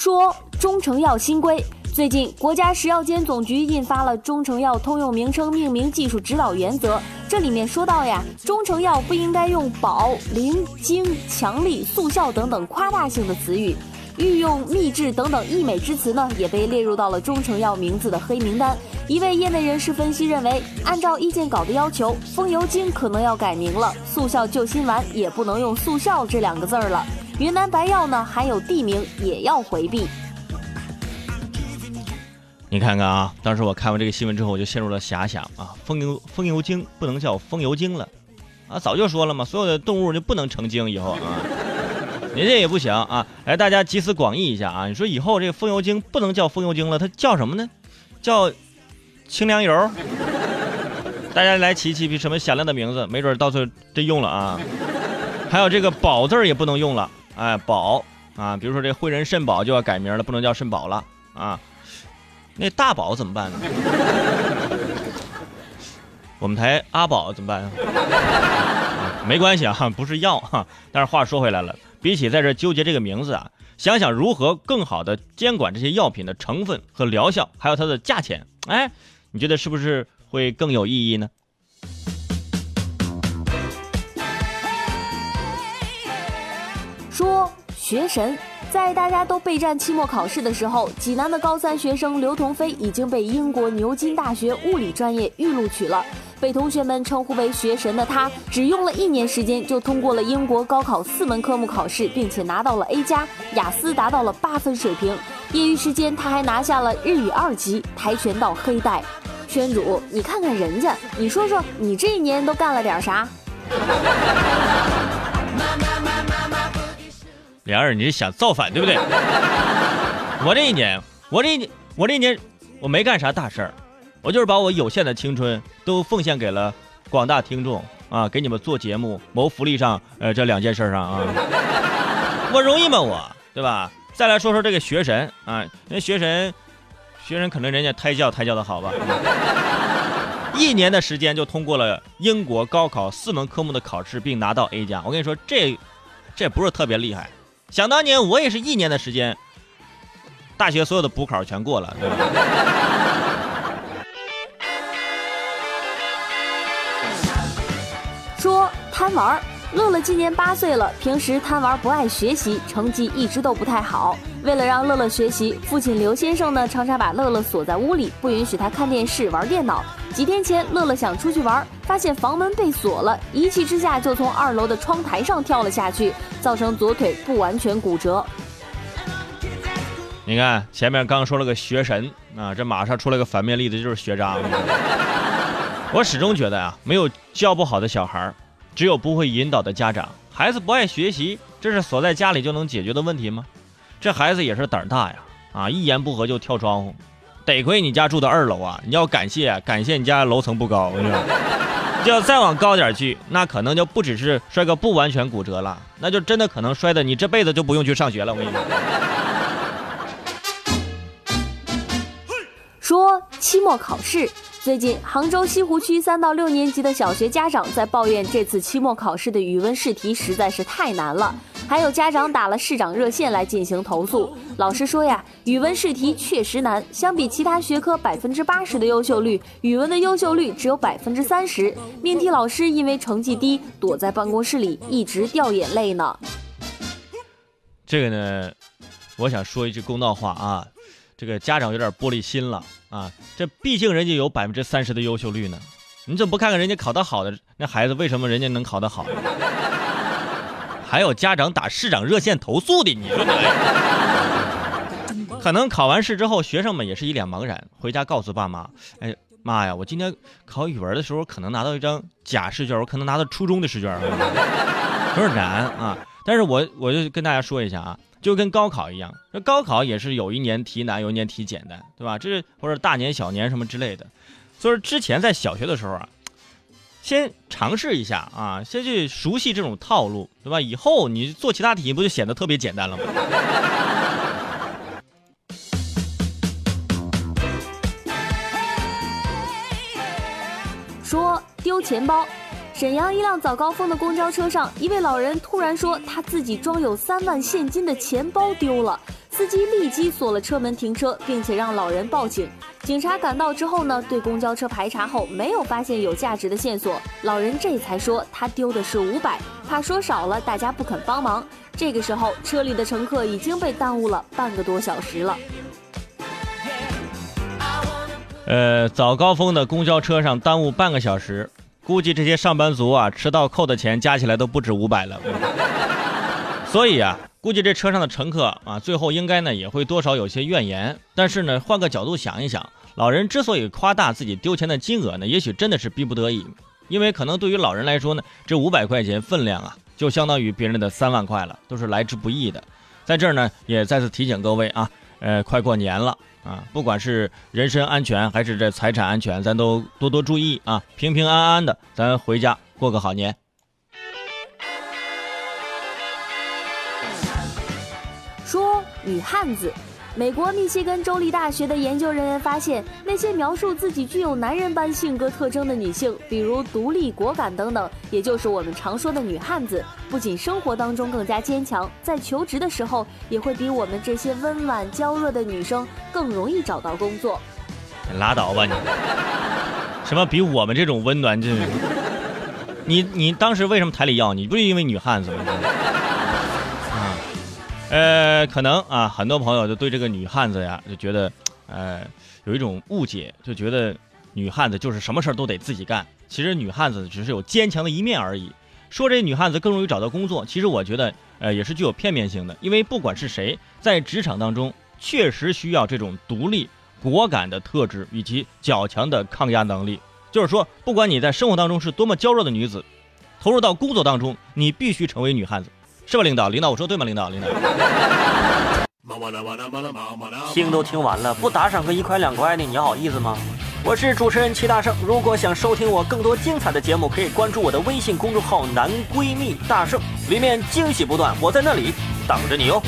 说中成药新规。最近，国家食药监总局印发了《中成药通用名称命名技术指导原则》，这里面说到呀，中成药不应该用保、灵、精、强力、速效等等夸大性的词语，御用、秘制等等溢美之词呢，也被列入到了中成药名字的黑名单。一位业内人士分析认为，按照意见稿的要求，风油精可能要改名了，速效救心丸也不能用速效这两个字儿了。云南白药呢，还有地名也要回避。你看看啊，当时我看完这个新闻之后，我就陷入了遐想啊，风油风油精不能叫风油精了，啊，早就说了嘛，所有的动物就不能成精，以后啊，你这也不行啊，来大家集思广益一下啊，你说以后这个风油精不能叫风油精了，它叫什么呢？叫清凉油？大家来起起什么响亮的名字，没准到时候真用了啊。还有这个宝字也不能用了，哎，宝啊，比如说这汇仁肾宝就要改名了，不能叫肾宝了啊。那大宝怎么办呢？我们台阿宝怎么办啊？没关系啊，不是药哈。但是话说回来了，比起在这纠结这个名字啊，想想如何更好的监管这些药品的成分和疗效，还有它的价钱，哎，你觉得是不是会更有意义呢？学神。在大家都备战期末考试的时候，济南的高三学生刘同飞已经被英国牛津大学物理专业预录取了。被同学们称呼为“学神”的他，只用了一年时间就通过了英国高考四门科目考试，并且拿到了 A 加，雅思达到了八分水平。业余时间，他还拿下了日语二级、跆拳道黑带。圈主，你看看人家，你说说你这一年都干了点啥？莲儿，你是想造反对不对？我这一年，我这一年，我这一年，我没干啥大事儿，我就是把我有限的青春都奉献给了广大听众啊，给你们做节目、谋福利上，呃，这两件事上啊，我容易吗？我，对吧？再来说说这个学神啊，那学神，学神可能人家胎教胎教的好吧，一年的时间就通过了英国高考四门科目的考试，并拿到 A 加。我跟你说，这这不是特别厉害。想当年，我也是一年的时间，大学所有的补考全过了，对吧？说贪玩，乐乐今年八岁了，平时贪玩不爱学习，成绩一直都不太好。为了让乐乐学习，父亲刘先生呢，常常把乐乐锁在屋里，不允许他看电视、玩电脑。几天前，乐乐想出去玩，发现房门被锁了，一气之下就从二楼的窗台上跳了下去，造成左腿不完全骨折。你看，前面刚说了个学神啊，这马上出来个反面例子，就是学渣。我始终觉得啊，没有教不好的小孩，只有不会引导的家长。孩子不爱学习，这是锁在家里就能解决的问题吗？这孩子也是胆大呀，啊，一言不合就跳窗户。得亏你家住的二楼啊！你要感谢感谢你家楼层不高，就要再往高点去，那可能就不只是摔个不完全骨折了，那就真的可能摔的你这辈子就不用去上学了。我跟你说，说期末考试。最近，杭州西湖区三到六年级的小学家长在抱怨这次期末考试的语文试题实在是太难了。还有家长打了市长热线来进行投诉。老师说呀，语文试题确实难，相比其他学科百分之八十的优秀率，语文的优秀率只有百分之三十。命题老师因为成绩低，躲在办公室里一直掉眼泪呢。这个呢，我想说一句公道话啊。这个家长有点玻璃心了啊！这毕竟人家有百分之三十的优秀率呢，你怎么不看看人家考得好的那孩子，为什么人家能考得好？还有家长打市长热线投诉的，你说？可能考完试之后，学生们也是一脸茫然，回家告诉爸妈：“哎妈呀，我今天考语文的时候可能拿到一张假试卷，我可能拿到初中的试卷，有点难啊！”但是我我就跟大家说一下啊。就跟高考一样，这高考也是有一年题难，有一年题简单，对吧？这是或者大年小年什么之类的。所以之前在小学的时候啊，先尝试一下啊，先去熟悉这种套路，对吧？以后你做其他题不就显得特别简单了吗？说丢钱包。沈阳一辆早高峰的公交车上，一位老人突然说他自己装有三万现金的钱包丢了。司机立即锁了车门停车，并且让老人报警。警察赶到之后呢，对公交车排查后没有发现有价值的线索，老人这才说他丢的是五百，怕说少了大家不肯帮忙。这个时候，车里的乘客已经被耽误了半个多小时了。呃，早高峰的公交车上耽误半个小时，估计这些上班族啊，迟到扣的钱加起来都不止五百了。所以啊，估计这车上的乘客啊，最后应该呢也会多少有些怨言。但是呢，换个角度想一想，老人之所以夸大自己丢钱的金额呢，也许真的是逼不得已，因为可能对于老人来说呢，这五百块钱分量啊，就相当于别人的三万块了，都是来之不易的。在这儿呢，也再次提醒各位啊，呃，快过年了。啊，不管是人身安全还是这财产安全，咱都多多注意啊！平平安安的，咱回家过个好年。女汉子。美国密歇根州立大学的研究人员发现，那些描述自己具有男人般性格特征的女性，比如独立、果敢等等，也就是我们常说的女汉子，不仅生活当中更加坚强，在求职的时候也会比我们这些温婉娇弱的女生更容易找到工作。拉倒吧你！什么比我们这种温暖这？你你当时为什么台里要你？不是因为女汉子吗？呃，可能啊，很多朋友就对这个女汉子呀，就觉得，呃，有一种误解，就觉得女汉子就是什么事儿都得自己干。其实女汉子只是有坚强的一面而已。说这女汉子更容易找到工作，其实我觉得，呃，也是具有片面性的。因为不管是谁，在职场当中，确实需要这种独立、果敢的特质以及较强的抗压能力。就是说，不管你在生活当中是多么娇弱的女子，投入到工作当中，你必须成为女汉子。是吧，领导？领导，我说对吗？领导，领导。听都听完了，不打赏个一块两块的，你好意思吗？我是主持人齐大圣，如果想收听我更多精彩的节目，可以关注我的微信公众号“男闺蜜大圣”，里面惊喜不断，我在那里等着你哦。